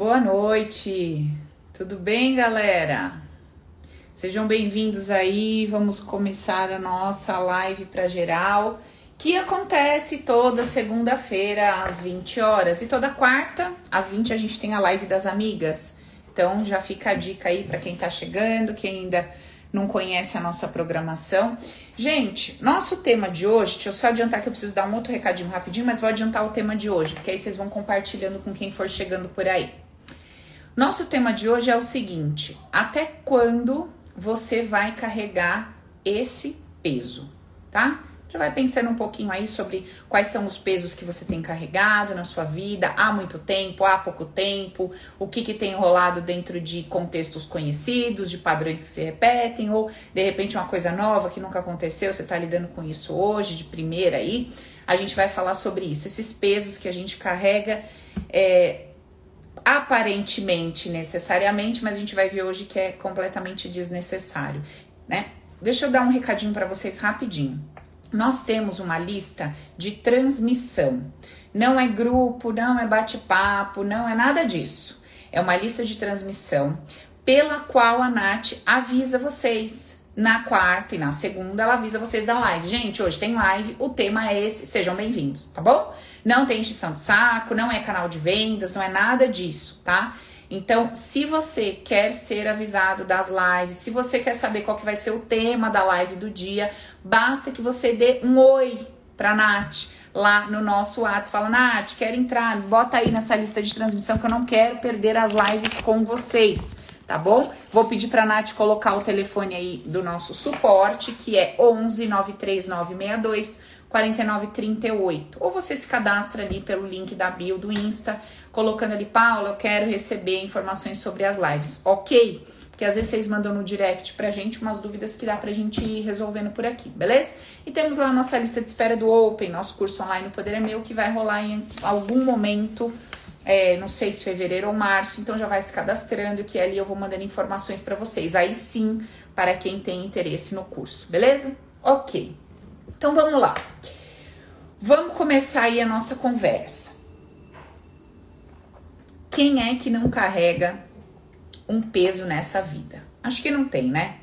Boa noite, tudo bem, galera? Sejam bem-vindos aí. Vamos começar a nossa live para geral, que acontece toda segunda-feira às 20 horas e toda quarta às 20 a gente tem a live das amigas. Então já fica a dica aí para quem tá chegando, quem ainda não conhece a nossa programação. Gente, nosso tema de hoje, deixa eu só adiantar que eu preciso dar um outro recadinho rapidinho, mas vou adiantar o tema de hoje, porque aí vocês vão compartilhando com quem for chegando por aí. Nosso tema de hoje é o seguinte: até quando você vai carregar esse peso, tá? Já vai pensando um pouquinho aí sobre quais são os pesos que você tem carregado na sua vida há muito tempo, há pouco tempo, o que, que tem rolado dentro de contextos conhecidos, de padrões que se repetem, ou de repente uma coisa nova que nunca aconteceu, você está lidando com isso hoje, de primeira aí. A gente vai falar sobre isso, esses pesos que a gente carrega. É, aparentemente necessariamente, mas a gente vai ver hoje que é completamente desnecessário, né? Deixa eu dar um recadinho para vocês rapidinho. Nós temos uma lista de transmissão. Não é grupo, não é bate-papo, não é nada disso. É uma lista de transmissão pela qual a Nath avisa vocês. Na quarta e na segunda, ela avisa vocês da live. Gente, hoje tem live, o tema é esse, sejam bem-vindos, tá bom? Não tem extinção de saco, não é canal de vendas, não é nada disso, tá? Então, se você quer ser avisado das lives, se você quer saber qual que vai ser o tema da live do dia, basta que você dê um oi pra Nath lá no nosso WhatsApp. Fala, Nath, quero entrar, bota aí nessa lista de transmissão que eu não quero perder as lives com vocês, tá bom? Vou pedir pra Nath colocar o telefone aí do nosso suporte, que é 11 93962 4938. Ou você se cadastra ali pelo link da bio do Insta, colocando ali, Paula, eu quero receber informações sobre as lives, ok? Porque às vezes vocês mandam no direct pra gente umas dúvidas que dá pra gente ir resolvendo por aqui, beleza? E temos lá nossa lista de espera do Open, nosso curso online O Poder é Meu, que vai rolar em algum momento, é, não sei se fevereiro ou março, então já vai se cadastrando, que ali eu vou mandando informações para vocês. Aí sim, para quem tem interesse no curso, beleza? Ok. Então vamos lá. Vamos começar aí a nossa conversa. Quem é que não carrega um peso nessa vida? Acho que não tem, né?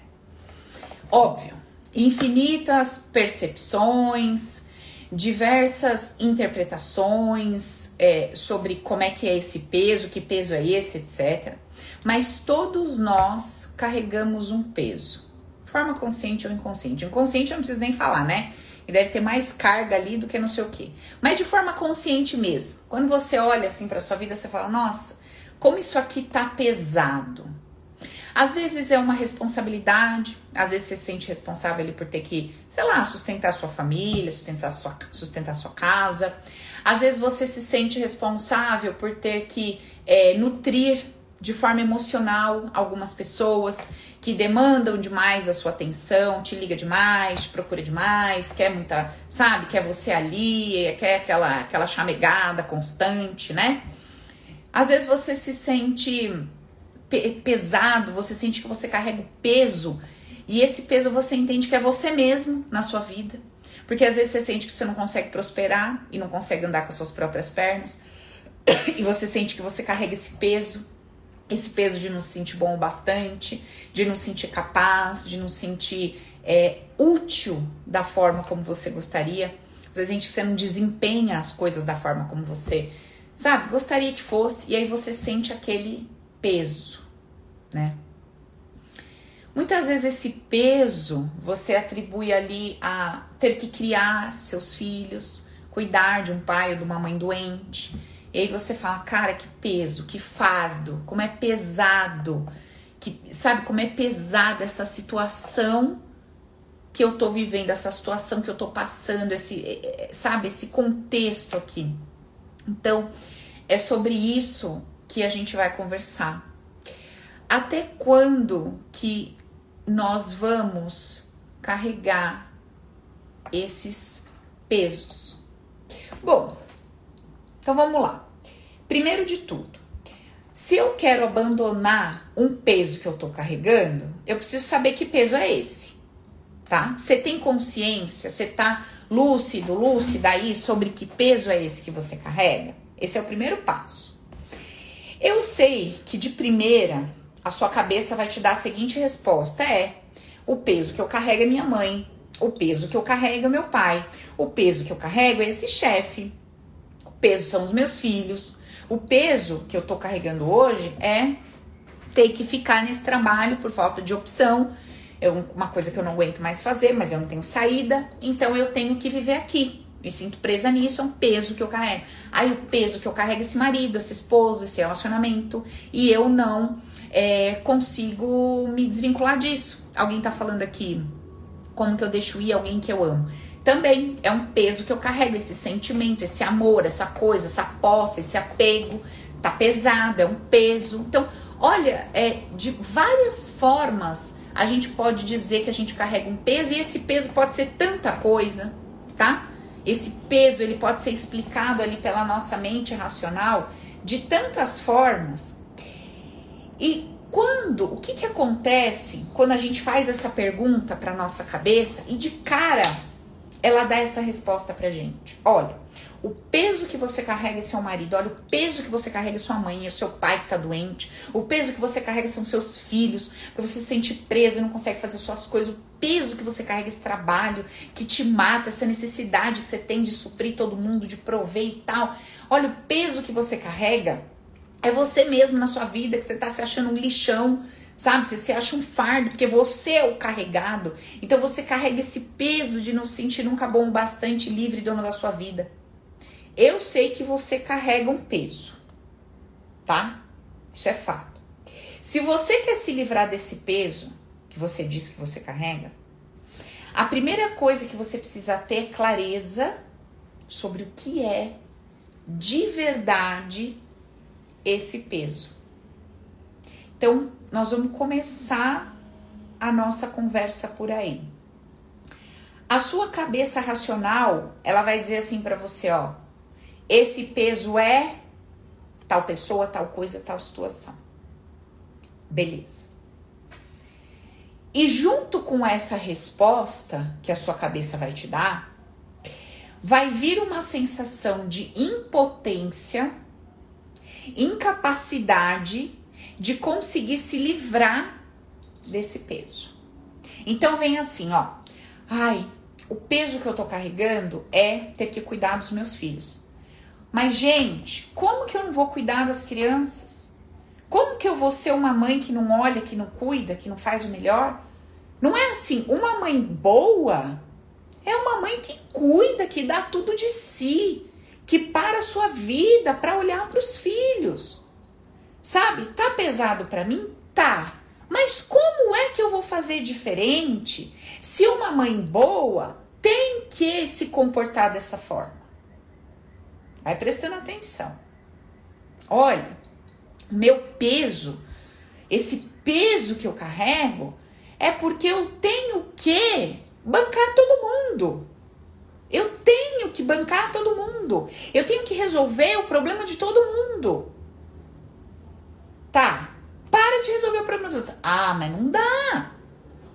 Óbvio, infinitas percepções, diversas interpretações é, sobre como é que é esse peso, que peso é esse, etc. Mas todos nós carregamos um peso, de forma consciente ou inconsciente. Inconsciente eu não preciso nem falar, né? e deve ter mais carga ali do que não sei o que. Mas de forma consciente mesmo. Quando você olha assim para sua vida, você fala: "Nossa, como isso aqui tá pesado". Às vezes é uma responsabilidade, às vezes você se sente responsável ali por ter que, sei lá, sustentar sua família, sustentar sua, sustentar sua casa. Às vezes você se sente responsável por ter que é, nutrir de forma emocional algumas pessoas que demandam demais a sua atenção, te liga demais, te procura demais, quer muita, sabe, quer você ali, quer aquela aquela chamegada constante, né? Às vezes você se sente pesado, você sente que você carrega peso, e esse peso você entende que é você mesmo na sua vida. Porque às vezes você sente que você não consegue prosperar e não consegue andar com as suas próprias pernas, e você sente que você carrega esse peso esse peso de não se sentir bom o bastante, de não se sentir capaz, de não se sentir é, útil da forma como você gostaria. Às vezes a gente você não desempenha as coisas da forma como você, sabe, gostaria que fosse, e aí você sente aquele peso, né? Muitas vezes esse peso você atribui ali a ter que criar seus filhos, cuidar de um pai ou de uma mãe doente, e aí você fala, cara, que peso, que fardo, como é pesado, que sabe como é pesada essa situação que eu tô vivendo, essa situação que eu tô passando, esse, é, é, sabe, esse contexto aqui. Então, é sobre isso que a gente vai conversar. Até quando que nós vamos carregar esses pesos? Bom, então vamos lá. Primeiro de tudo, se eu quero abandonar um peso que eu tô carregando, eu preciso saber que peso é esse, tá? Você tem consciência, você tá lúcido, lúcida aí sobre que peso é esse que você carrega? Esse é o primeiro passo. Eu sei que de primeira a sua cabeça vai te dar a seguinte resposta: é o peso que eu carrego é minha mãe, o peso que eu carrego é meu pai, o peso que eu carrego é esse chefe, o peso são os meus filhos, o peso que eu tô carregando hoje é ter que ficar nesse trabalho por falta de opção. É uma coisa que eu não aguento mais fazer, mas eu não tenho saída, então eu tenho que viver aqui. Me sinto presa nisso, é um peso que eu carrego. Aí o peso que eu carrego é esse marido, essa esposa, esse relacionamento, e eu não é, consigo me desvincular disso. Alguém tá falando aqui como que eu deixo ir alguém que eu amo. Também é um peso que eu carrego, esse sentimento, esse amor, essa coisa, essa posse, esse apego. Tá pesado, é um peso. Então, olha, é, de várias formas a gente pode dizer que a gente carrega um peso e esse peso pode ser tanta coisa, tá? Esse peso ele pode ser explicado ali pela nossa mente racional de tantas formas. E quando, o que que acontece quando a gente faz essa pergunta para nossa cabeça e de cara ela dá essa resposta pra gente? Olha, o peso que você carrega é seu marido, olha o peso que você carrega é sua mãe, é seu pai que tá doente, o peso que você carrega são seus filhos, que você se sente presa e não consegue fazer suas coisas, o peso que você carrega esse trabalho que te mata, essa necessidade que você tem de suprir todo mundo, de prover e tal. Olha o peso que você carrega é você mesmo na sua vida que você tá se achando um lixão, sabe? Você se acha um fardo, porque você é o carregado. Então você carrega esse peso de não se sentir nunca bom bastante, livre, dono da sua vida. Eu sei que você carrega um peso, tá? Isso é fato. Se você quer se livrar desse peso que você diz que você carrega, a primeira coisa que você precisa ter é clareza sobre o que é de verdade esse peso. Então, nós vamos começar a nossa conversa por aí. A sua cabeça racional, ela vai dizer assim para você, ó, esse peso é tal pessoa, tal coisa, tal situação. Beleza. E junto com essa resposta que a sua cabeça vai te dar, vai vir uma sensação de impotência, incapacidade de conseguir se livrar desse peso. Então vem assim, ó. Ai, o peso que eu tô carregando é ter que cuidar dos meus filhos. Mas, gente, como que eu não vou cuidar das crianças? Como que eu vou ser uma mãe que não olha, que não cuida, que não faz o melhor? Não é assim. Uma mãe boa é uma mãe que cuida, que dá tudo de si, que para a sua vida para olhar para os filhos. Sabe? Tá pesado para mim? Tá. Mas como é que eu vou fazer diferente se uma mãe boa tem que se comportar dessa forma? Vai prestando atenção. Olha, meu peso, esse peso que eu carrego, é porque eu tenho que bancar todo mundo. Eu tenho que bancar todo mundo. Eu tenho que resolver o problema de todo mundo. Tá, para de resolver o problema. Ah, mas não dá.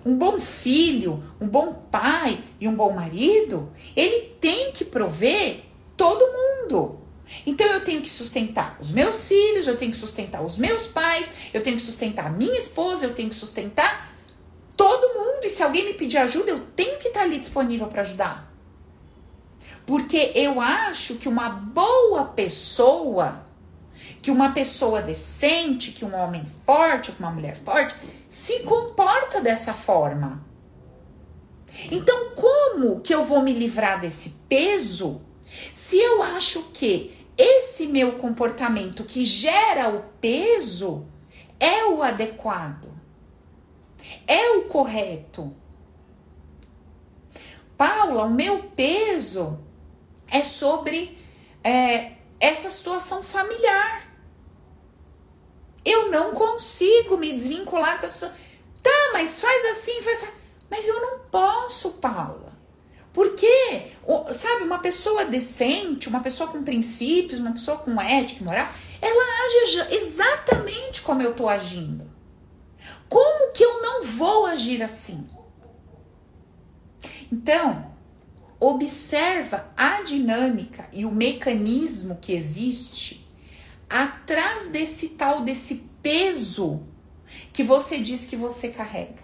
Um bom filho, um bom pai e um bom marido, ele tem que prover todo mundo. Então eu tenho que sustentar os meus filhos, eu tenho que sustentar os meus pais, eu tenho que sustentar a minha esposa, eu tenho que sustentar todo mundo. E se alguém me pedir ajuda, eu tenho que estar ali disponível para ajudar. Porque eu acho que uma boa pessoa, que uma pessoa decente, que um homem forte, que uma mulher forte, se comporta dessa forma. Então, como que eu vou me livrar desse peso se eu acho que esse meu comportamento que gera o peso é o adequado, é o correto. Paula, o meu peso é sobre é, essa situação familiar. Eu não consigo me desvincular dessa. Tá, mas faz assim, faz assim. Mas eu não posso, Paula. Porque, sabe, uma pessoa decente, uma pessoa com princípios, uma pessoa com ética e moral, ela age exatamente como eu estou agindo. Como que eu não vou agir assim? Então, observa a dinâmica e o mecanismo que existe atrás desse tal desse peso que você diz que você carrega.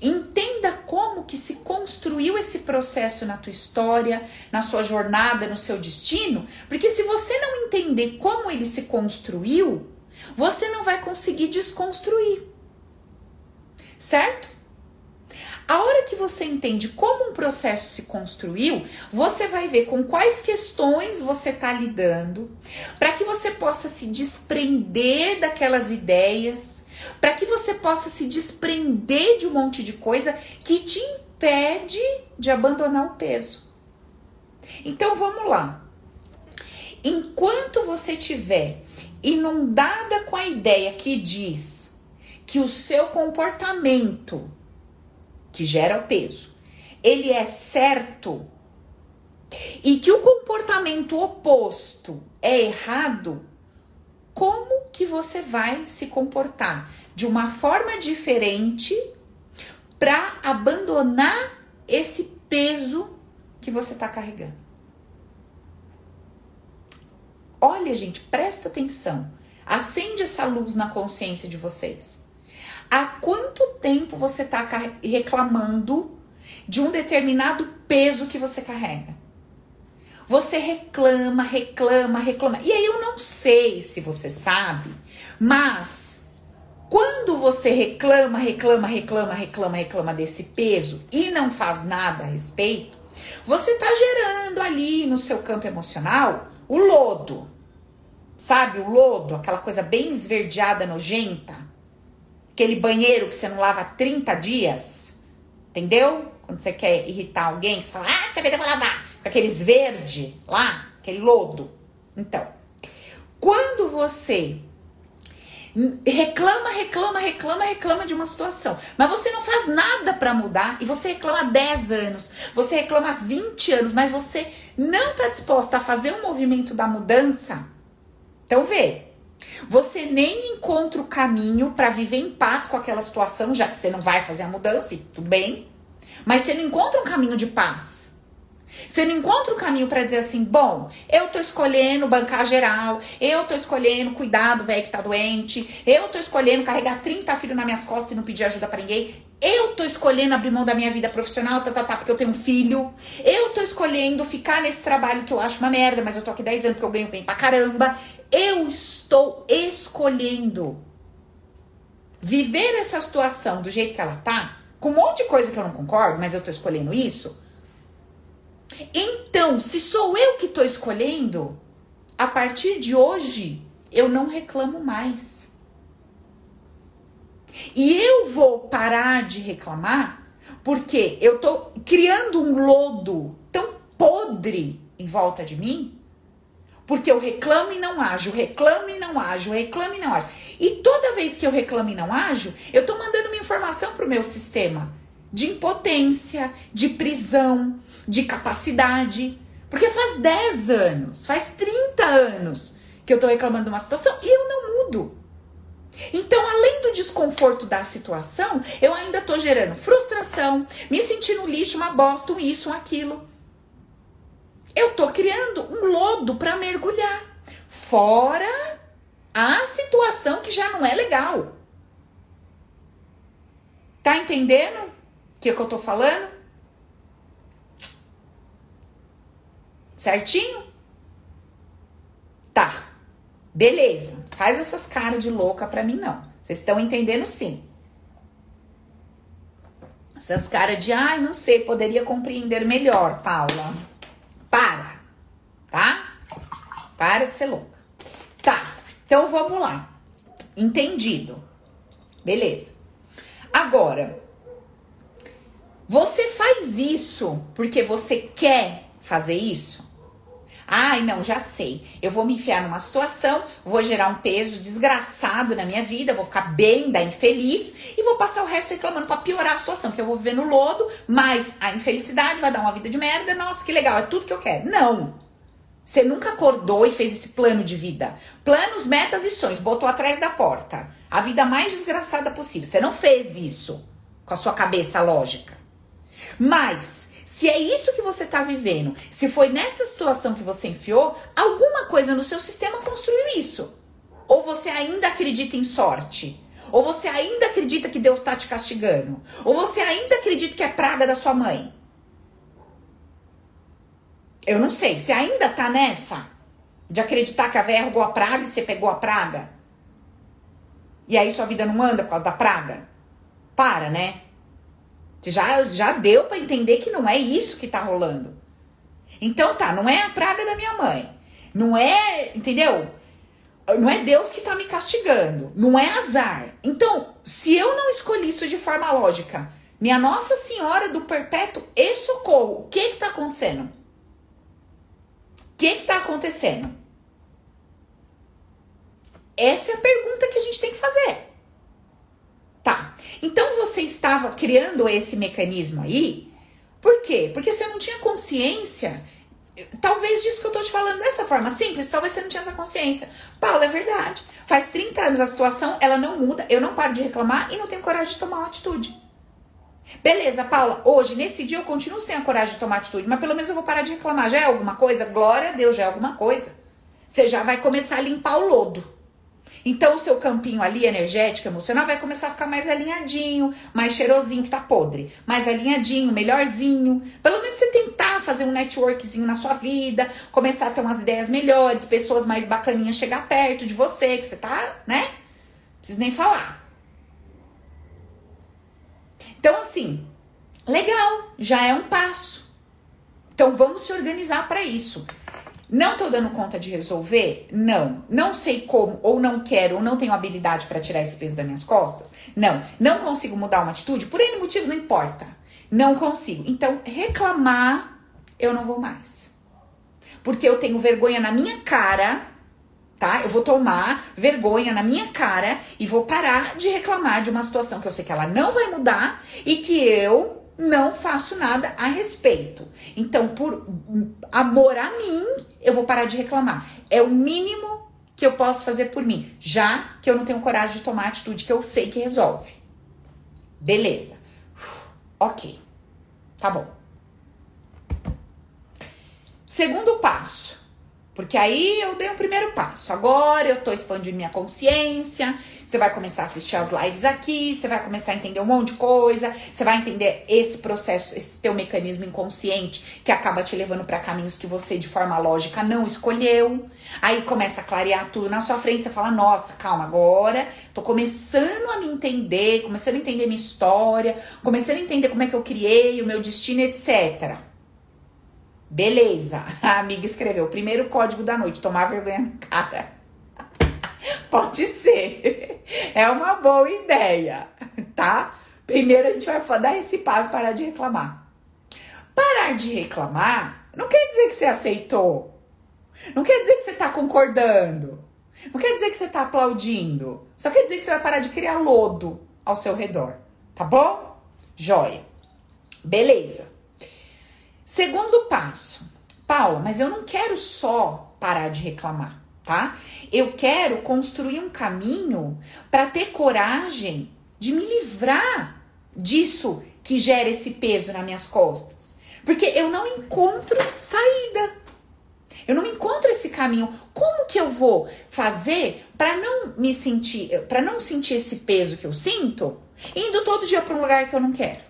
Entenda como que se construiu esse processo na tua história, na sua jornada, no seu destino, porque se você não entender como ele se construiu, você não vai conseguir desconstruir. Certo? A hora que você entende como um processo se construiu, você vai ver com quais questões você está lidando, para que você possa se desprender daquelas ideias, para que você possa se desprender de um monte de coisa que te impede de abandonar o peso. Então vamos lá. Enquanto você tiver inundada com a ideia que diz que o seu comportamento que gera o peso, ele é certo e que o comportamento oposto é errado, como que você vai se comportar de uma forma diferente para abandonar esse peso que você está carregando? Olha, gente, presta atenção. Acende essa luz na consciência de vocês. Há quanto tempo você está reclamando de um determinado peso que você carrega? Você reclama, reclama, reclama. E aí eu não sei se você sabe, mas quando você reclama, reclama, reclama, reclama, reclama desse peso e não faz nada a respeito, você está gerando ali no seu campo emocional o lodo. Sabe, o lodo, aquela coisa bem esverdeada, nojenta aquele banheiro que você não lava há 30 dias, entendeu? Quando você quer irritar alguém, você fala, ah, também vou lavar. Com aqueles verde lá, aquele lodo. Então, quando você reclama, reclama, reclama, reclama de uma situação, mas você não faz nada para mudar e você reclama 10 anos, você reclama 20 anos, mas você não tá disposta a fazer um movimento da mudança, então vê, você nem encontra o caminho para viver em paz com aquela situação, já que você não vai fazer a mudança, e tudo bem. Mas você não encontra um caminho de paz. Você não encontra um caminho para dizer assim, bom, eu tô escolhendo bancar geral, eu tô escolhendo cuidar do velho que tá doente, eu tô escolhendo carregar 30 filhos nas minhas costas e não pedir ajuda para ninguém, eu tô escolhendo abrir mão da minha vida profissional, tá, tá, tá, porque eu tenho um filho, eu tô escolhendo ficar nesse trabalho que eu acho uma merda, mas eu tô aqui 10 anos porque eu ganho bem pra caramba, eu estou escolhendo viver essa situação do jeito que ela tá, com um monte de coisa que eu não concordo, mas eu tô escolhendo isso. Então, se sou eu que tô escolhendo, a partir de hoje eu não reclamo mais. E eu vou parar de reclamar porque eu tô criando um lodo tão podre em volta de mim porque eu reclamo e não ajo, reclamo e não ajo, reclamo e não ajo. E toda vez que eu reclamo e não ajo, eu tô mandando uma informação pro meu sistema de impotência, de prisão, de capacidade. Porque faz 10 anos, faz 30 anos que eu tô reclamando de uma situação e eu não mudo. Então, além do desconforto da situação, eu ainda tô gerando frustração, me sentindo um lixo, uma bosta, um isso, um aquilo. Eu tô criando um lodo para mergulhar. Fora a situação que já não é legal. Tá entendendo o que, que eu tô falando? Certinho? Tá. Beleza. Faz essas caras de louca pra mim, não. Vocês estão entendendo sim. Essas caras de, ai, não sei, poderia compreender melhor, Paula. Para, tá? Para de ser louca. Tá, então vamos lá. Entendido. Beleza. Agora, você faz isso porque você quer fazer isso? Ai, não, já sei. Eu vou me enfiar numa situação, vou gerar um peso desgraçado na minha vida, vou ficar bem da infeliz e vou passar o resto reclamando para piorar a situação, porque eu vou viver no lodo, mas a infelicidade vai dar uma vida de merda. Nossa, que legal, é tudo que eu quero. Não. Você nunca acordou e fez esse plano de vida. Planos, metas e sonhos, botou atrás da porta. A vida mais desgraçada possível. Você não fez isso com a sua cabeça lógica. Mas se é isso que você está vivendo, se foi nessa situação que você enfiou, alguma coisa no seu sistema construiu isso. Ou você ainda acredita em sorte? Ou você ainda acredita que Deus está te castigando? Ou você ainda acredita que é praga da sua mãe? Eu não sei. Você ainda tá nessa de acreditar que a véia roubou a praga e você pegou a praga? E aí sua vida não anda por causa da praga? Para, né? Já, já deu para entender que não é isso que tá rolando. Então tá, não é a praga da minha mãe. Não é, entendeu? Não é Deus que tá me castigando. Não é azar. Então, se eu não escolhi isso de forma lógica, minha Nossa Senhora do Perpétuo e Socorro, o que que tá acontecendo? O que que tá acontecendo? Essa é a pergunta que a gente tem que fazer. Tá. Então você estava criando esse mecanismo aí. Por quê? Porque você não tinha consciência. Talvez disso que eu tô te falando dessa forma simples, talvez você não tinha essa consciência. Paulo, é verdade. Faz 30 anos a situação, ela não muda, eu não paro de reclamar e não tenho coragem de tomar uma atitude. Beleza, Paula, hoje, nesse dia, eu continuo sem a coragem de tomar atitude, mas pelo menos eu vou parar de reclamar. Já é alguma coisa? Glória a Deus, já é alguma coisa. Você já vai começar a limpar o lodo. Então, o seu campinho ali, energético, emocional, vai começar a ficar mais alinhadinho, mais cheirosinho que tá podre, mais alinhadinho, melhorzinho. Pelo menos você tentar fazer um networkzinho na sua vida, começar a ter umas ideias melhores, pessoas mais bacaninhas chegar perto de você, que você tá, né? Preciso nem falar. Então, assim, legal, já é um passo. Então, vamos se organizar para isso. Não tô dando conta de resolver? Não. Não sei como, ou não quero, ou não tenho habilidade para tirar esse peso das minhas costas? Não. Não consigo mudar uma atitude? Por N motivo, não importa. Não consigo. Então, reclamar, eu não vou mais. Porque eu tenho vergonha na minha cara, tá? Eu vou tomar vergonha na minha cara e vou parar de reclamar de uma situação que eu sei que ela não vai mudar e que eu não faço nada a respeito. Então, por amor a mim, eu vou parar de reclamar. É o mínimo que eu posso fazer por mim, já que eu não tenho coragem de tomar a atitude que eu sei que resolve. Beleza. Ok. Tá bom. Segundo passo. Porque aí eu dei o um primeiro passo. Agora eu tô expandindo minha consciência. Você vai começar a assistir as lives aqui, você vai começar a entender um monte de coisa, você vai entender esse processo, esse teu mecanismo inconsciente que acaba te levando para caminhos que você de forma lógica não escolheu. Aí começa a clarear tudo na sua frente, você fala: "Nossa, calma, agora tô começando a me entender, começando a entender minha história, começando a entender como é que eu criei o meu destino, etc." Beleza. A amiga escreveu: primeiro código da noite, tomar vergonha na cara. Pode ser. É uma boa ideia, tá? Primeiro a gente vai dar esse passo parar de reclamar. Parar de reclamar não quer dizer que você aceitou. Não quer dizer que você tá concordando. Não quer dizer que você tá aplaudindo. Só quer dizer que você vai parar de criar lodo ao seu redor. Tá bom? Joia. Beleza. Segundo passo, Paula, mas eu não quero só parar de reclamar, tá? Eu quero construir um caminho para ter coragem de me livrar disso que gera esse peso nas minhas costas. Porque eu não encontro saída. Eu não encontro esse caminho. Como que eu vou fazer para não me sentir, para não sentir esse peso que eu sinto, indo todo dia para um lugar que eu não quero?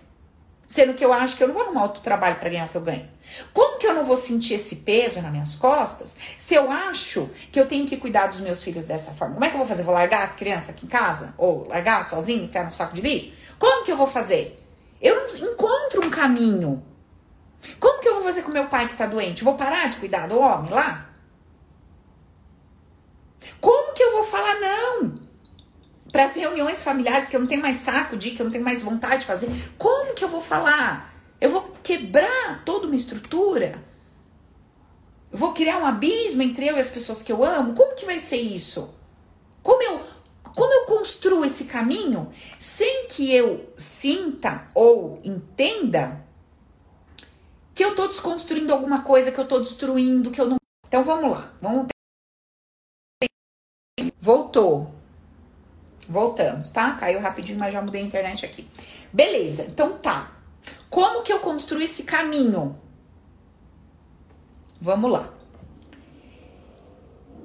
Sendo que eu acho que eu não vou arrumar outro trabalho para ganhar o que eu ganho. Como que eu não vou sentir esse peso nas minhas costas se eu acho que eu tenho que cuidar dos meus filhos dessa forma? Como é que eu vou fazer? Vou largar as crianças aqui em casa? Ou largar sozinho, enfiar no saco de lixo? Como que eu vou fazer? Eu não encontro um caminho. Como que eu vou fazer com meu pai que tá doente? Vou parar de cuidar do homem lá? Como que eu vou falar não? Para as reuniões familiares que eu não tenho mais saco de, que eu não tenho mais vontade de fazer. Como que eu vou falar? Eu vou quebrar toda uma estrutura? Eu vou criar um abismo entre eu e as pessoas que eu amo? Como que vai ser isso? Como eu como eu construo esse caminho sem que eu sinta ou entenda que eu tô desconstruindo alguma coisa, que eu tô destruindo, que eu não. Então vamos lá, vamos. Voltou. Voltamos, tá? Caiu rapidinho, mas já mudei a internet aqui. Beleza, então tá. Como que eu construo esse caminho? Vamos lá.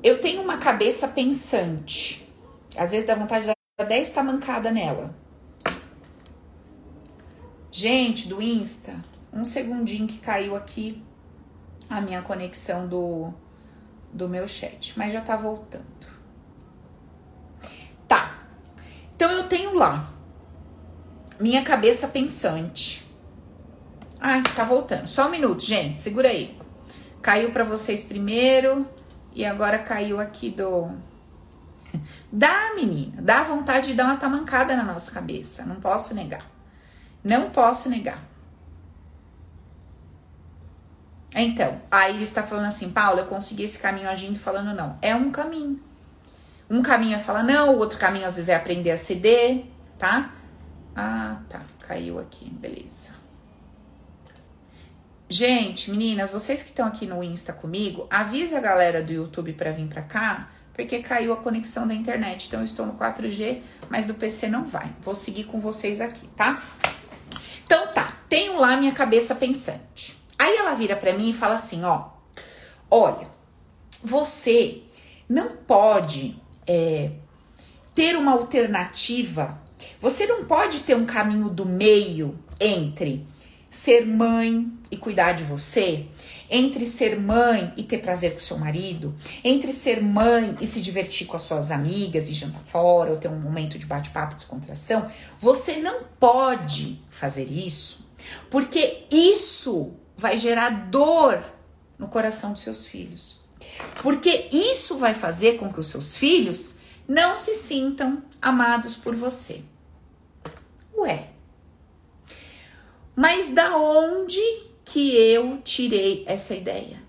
eu tenho uma cabeça pensante. Às vezes dá vontade de dar 10 tamancada nela. Gente do Insta, um segundinho que caiu aqui a minha conexão do, do meu chat, mas já tá voltando. Tá. Então eu tenho lá minha cabeça pensante. Ai, tá voltando. Só um minuto, gente. Segura aí. Caiu para vocês primeiro e agora caiu aqui do Dá, menina, dá vontade de dar uma tamancada na nossa cabeça. Não posso negar. Não posso negar. Então, aí ele está falando assim, Paulo, eu consegui esse caminho agindo falando não. É um caminho. Um caminho é falar não, o outro caminho às vezes é aprender a ceder, tá? Ah, tá. Caiu aqui, beleza. Gente, meninas, vocês que estão aqui no Insta comigo, avisa a galera do YouTube para vir para cá, porque caiu a conexão da internet. Então eu estou no 4G, mas do PC não vai. Vou seguir com vocês aqui, tá? Então tá, tenho lá minha cabeça pensante. Aí ela vira para mim e fala assim, ó, olha, você não pode é, ter uma alternativa, você não pode ter um caminho do meio entre ser mãe e cuidar de você, entre ser mãe e ter prazer com seu marido, entre ser mãe e se divertir com as suas amigas e jantar fora, ou ter um momento de bate-papo, descontração, você não pode fazer isso, porque isso vai gerar dor no coração dos seus filhos. Porque isso vai fazer com que os seus filhos não se sintam amados por você. Ué. Mas da onde que eu tirei essa ideia?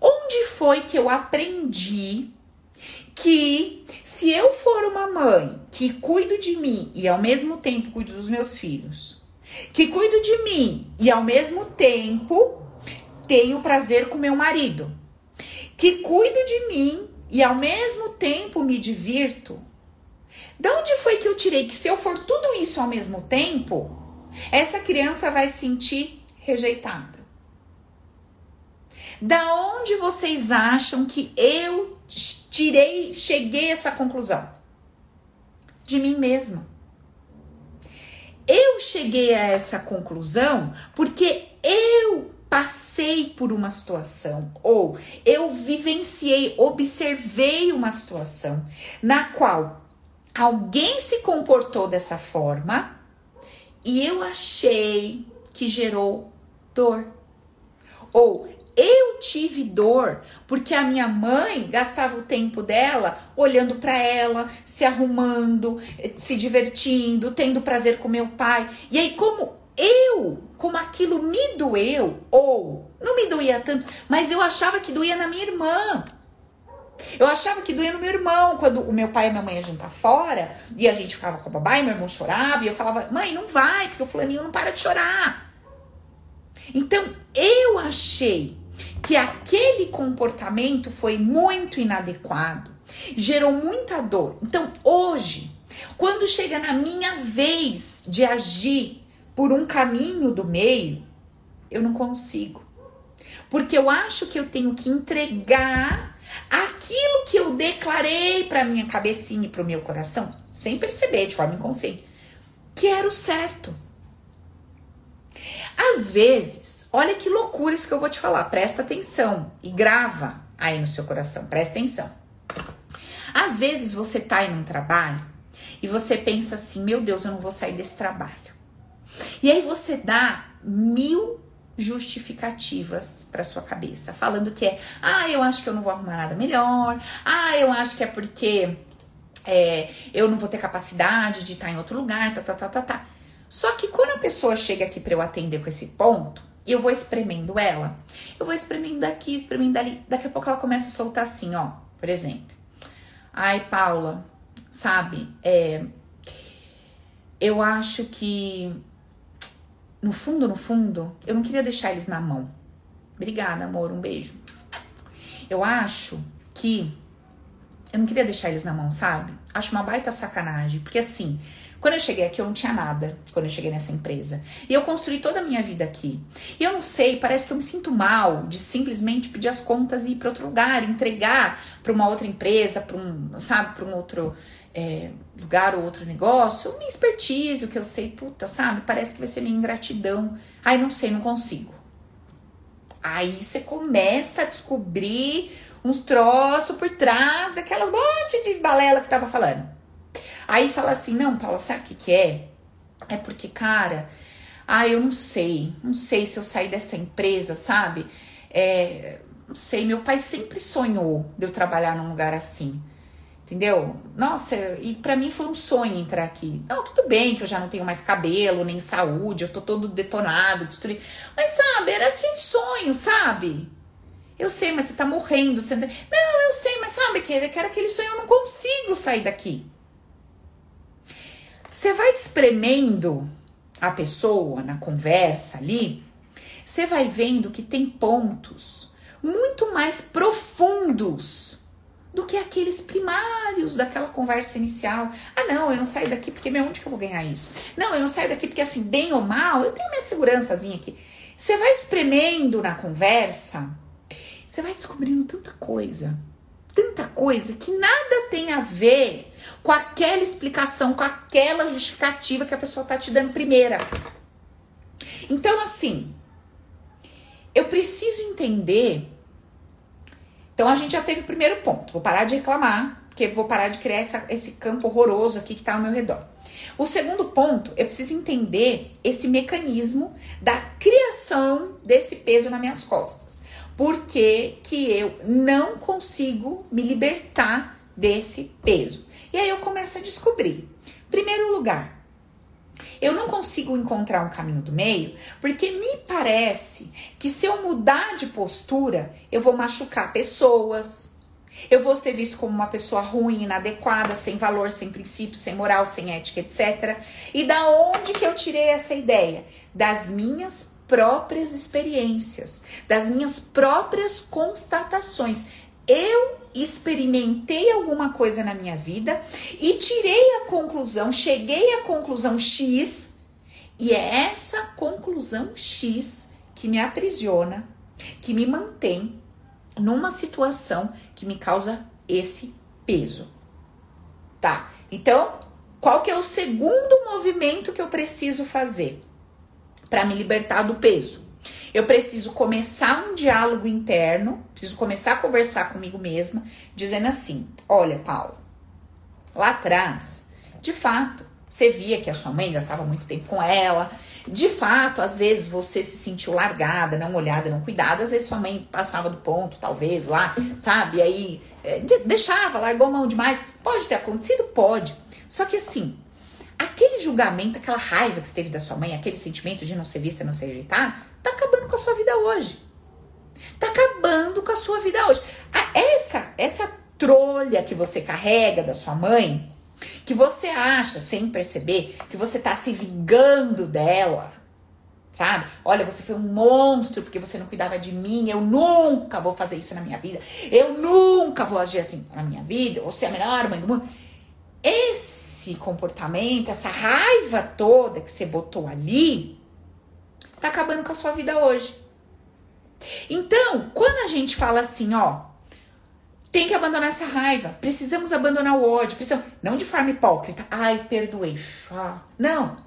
Onde foi que eu aprendi que se eu for uma mãe que cuido de mim e ao mesmo tempo cuido dos meus filhos, que cuido de mim e ao mesmo tempo tenho prazer com meu marido, que cuido de mim e ao mesmo tempo me divirto. De onde foi que eu tirei que se eu for tudo isso ao mesmo tempo, essa criança vai se sentir rejeitada? Da onde vocês acham que eu tirei, cheguei a essa conclusão? De mim mesma. Eu cheguei a essa conclusão porque eu passei por uma situação ou eu vivenciei, observei uma situação na qual alguém se comportou dessa forma e eu achei que gerou dor. Ou eu tive dor porque a minha mãe gastava o tempo dela olhando para ela, se arrumando, se divertindo, tendo prazer com meu pai. E aí, como eu, como aquilo me doeu, ou não me doía tanto, mas eu achava que doía na minha irmã. Eu achava que doía no meu irmão, quando o meu pai e a minha mãe iam jantar fora, e a gente ficava com a babá, e meu irmão chorava, e eu falava, mãe, não vai, porque o fulaninho não para de chorar. Então, eu achei que aquele comportamento foi muito inadequado, gerou muita dor. Então, hoje, quando chega na minha vez de agir por um caminho do meio, eu não consigo. Porque eu acho que eu tenho que entregar aquilo que eu declarei para minha cabecinha e para o meu coração, sem perceber, de forma inconsciente, que era o certo. Às vezes, olha que loucura isso que eu vou te falar, presta atenção e grava aí no seu coração, presta atenção. Às vezes você tá em um trabalho e você pensa assim: meu Deus, eu não vou sair desse trabalho. E aí você dá mil justificativas para sua cabeça, falando que é: ah, eu acho que eu não vou arrumar nada melhor, ah, eu acho que é porque é, eu não vou ter capacidade de estar em outro lugar, tá, tá, tá, tá, tá. Só que quando a pessoa chega aqui para eu atender com esse ponto, eu vou espremendo ela, eu vou espremendo aqui, espremendo ali, daqui a pouco ela começa a soltar assim, ó, por exemplo. Ai, Paula, sabe, é, eu acho que no fundo, no fundo, eu não queria deixar eles na mão. Obrigada, amor, um beijo. Eu acho que eu não queria deixar eles na mão, sabe? Acho uma baita sacanagem, porque assim, Quando eu cheguei aqui, eu não tinha nada. Quando eu cheguei nessa empresa. E eu construí toda a minha vida aqui. E eu não sei, parece que eu me sinto mal de simplesmente pedir as contas e ir para outro lugar, entregar para uma outra empresa, para um, sabe, para um outro é, lugar ou outro negócio. Minha expertise, o que eu sei, puta, sabe? Parece que vai ser minha ingratidão. Ai, não sei, não consigo. Aí você começa a descobrir uns troços por trás daquela monte de balela que tava falando. Aí fala assim: não, Paula, sabe o que, que é? É porque, cara, ah, eu não sei, não sei se eu sair dessa empresa, sabe? É, não sei, meu pai sempre sonhou de eu trabalhar num lugar assim. Entendeu? Nossa, e para mim foi um sonho entrar aqui. Não, tudo bem que eu já não tenho mais cabelo, nem saúde, eu tô todo detonado, destruído. Mas sabe, era aquele sonho, sabe? Eu sei, mas você tá morrendo. Você... Não, eu sei, mas sabe que era aquele sonho, eu não consigo sair daqui. Você vai espremendo a pessoa na conversa ali, você vai vendo que tem pontos muito mais profundos do que aqueles primários daquela conversa inicial. Ah, não, eu não saio daqui porque meu, onde que eu vou ganhar isso? Não, eu não saio daqui porque assim, bem ou mal, eu tenho minha segurançazinha aqui. Você vai espremendo na conversa, você vai descobrindo tanta coisa, tanta coisa que nada tem a ver com aquela explicação, com aquela justificativa que a pessoa tá te dando primeira. Então, assim, eu preciso entender. Então, a gente já teve o primeiro ponto. Vou parar de reclamar, porque vou parar de criar essa, esse campo horroroso aqui que tá ao meu redor. O segundo ponto, eu preciso entender esse mecanismo da criação desse peso nas minhas costas. Por que, que eu não consigo me libertar desse peso? E aí eu começo a descobrir. Primeiro lugar, eu não consigo encontrar um caminho do meio, porque me parece que se eu mudar de postura, eu vou machucar pessoas. Eu vou ser visto como uma pessoa ruim, inadequada, sem valor, sem princípio, sem moral, sem ética, etc. E da onde que eu tirei essa ideia? Das minhas próprias experiências, das minhas próprias constatações. Eu experimentei alguma coisa na minha vida e tirei a conclusão, cheguei à conclusão X, e é essa conclusão X que me aprisiona, que me mantém numa situação que me causa esse peso. Tá? Então, qual que é o segundo movimento que eu preciso fazer para me libertar do peso? Eu preciso começar um diálogo interno, preciso começar a conversar comigo mesma, dizendo assim: olha, Paulo, lá atrás, de fato, você via que a sua mãe gastava muito tempo com ela. De fato, às vezes você se sentiu largada, não olhada, não cuidada. Às vezes sua mãe passava do ponto, talvez lá, sabe? E aí é, deixava, largou mão demais. Pode ter acontecido? Pode. Só que assim, aquele julgamento, aquela raiva que você teve da sua mãe, aquele sentimento de não ser vista, não ser rejeitada, tá acabando com a sua vida hoje. Tá acabando com a sua vida hoje. Essa, essa trolha que você carrega da sua mãe, que você acha sem perceber que você tá se vingando dela, sabe? Olha, você foi um monstro porque você não cuidava de mim. Eu nunca vou fazer isso na minha vida. Eu nunca vou agir assim na minha vida. Você é a melhor mãe do mundo. Esse comportamento, essa raiva toda que você botou ali, tá acabando com a sua vida hoje. Então, quando a gente fala assim, ó, tem que abandonar essa raiva, precisamos abandonar o ódio, precisamos, não de forma hipócrita, ai, perdoei, não.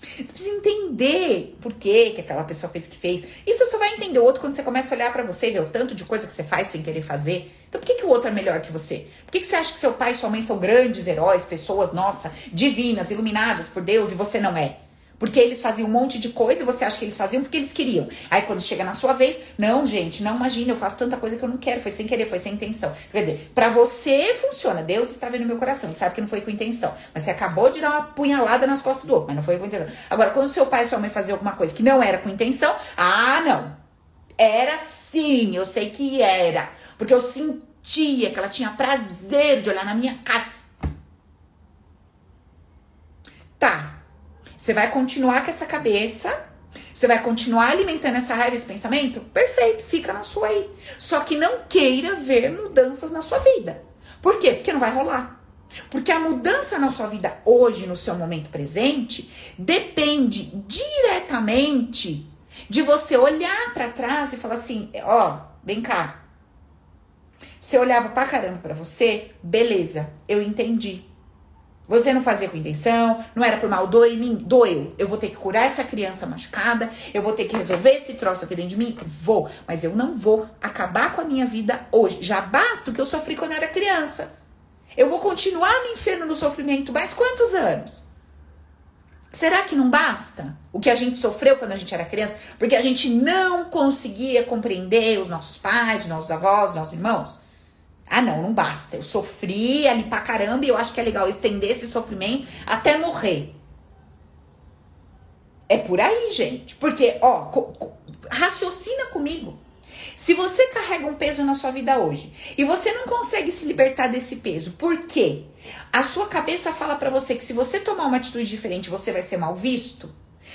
Você precisa entender por que, que aquela pessoa fez o que fez. Isso você só vai entender o outro quando você começa a olhar para você e ver o tanto de coisa que você faz sem querer fazer. Então por que, que o outro é melhor que você? Por que, que você acha que seu pai e sua mãe são grandes heróis, pessoas, nossa, divinas, iluminadas por Deus e você não é? Porque eles faziam um monte de coisa e você acha que eles faziam porque eles queriam. Aí quando chega na sua vez, não, gente, não imagina, eu faço tanta coisa que eu não quero, foi sem querer, foi sem intenção. Quer dizer, para você funciona, Deus está vendo meu coração, ele sabe que não foi com intenção. Mas você acabou de dar uma punhalada nas costas do outro, mas não foi com intenção. Agora, quando seu pai e sua mãe faziam alguma coisa que não era com intenção, ah, não. Era sim, eu sei que era. Porque eu sentia que ela tinha prazer de olhar na minha cara. Tá, você vai continuar com essa cabeça, você vai continuar alimentando essa raiva, esse pensamento? Perfeito, fica na sua aí. Só que não queira ver mudanças na sua vida. Por quê? Porque não vai rolar. Porque a mudança na sua vida hoje, no seu momento presente, depende diretamente de você olhar para trás e falar assim: ó, vem cá. Você olhava pra caramba pra você, beleza, eu entendi. Você não fazia com intenção, não era por mal, doeu em mim, doeu. Eu vou ter que curar essa criança machucada, eu vou ter que resolver esse troço aqui dentro de mim, vou. Mas eu não vou acabar com a minha vida hoje. Já basta o que eu sofri quando era criança. Eu vou continuar no inferno no sofrimento mais quantos anos? Será que não basta o que a gente sofreu quando a gente era criança? Porque a gente não conseguia compreender os nossos pais, os nossos avós, os nossos irmãos? Ah, não, não basta. Eu sofri ali pra caramba e eu acho que é legal estender esse sofrimento até morrer. É por aí, gente. Porque, ó, raciocina comigo. Se você carrega um peso na sua vida hoje e você não consegue se libertar desse peso, por quê? A sua cabeça fala para você que se você tomar uma atitude diferente, você vai ser mal visto.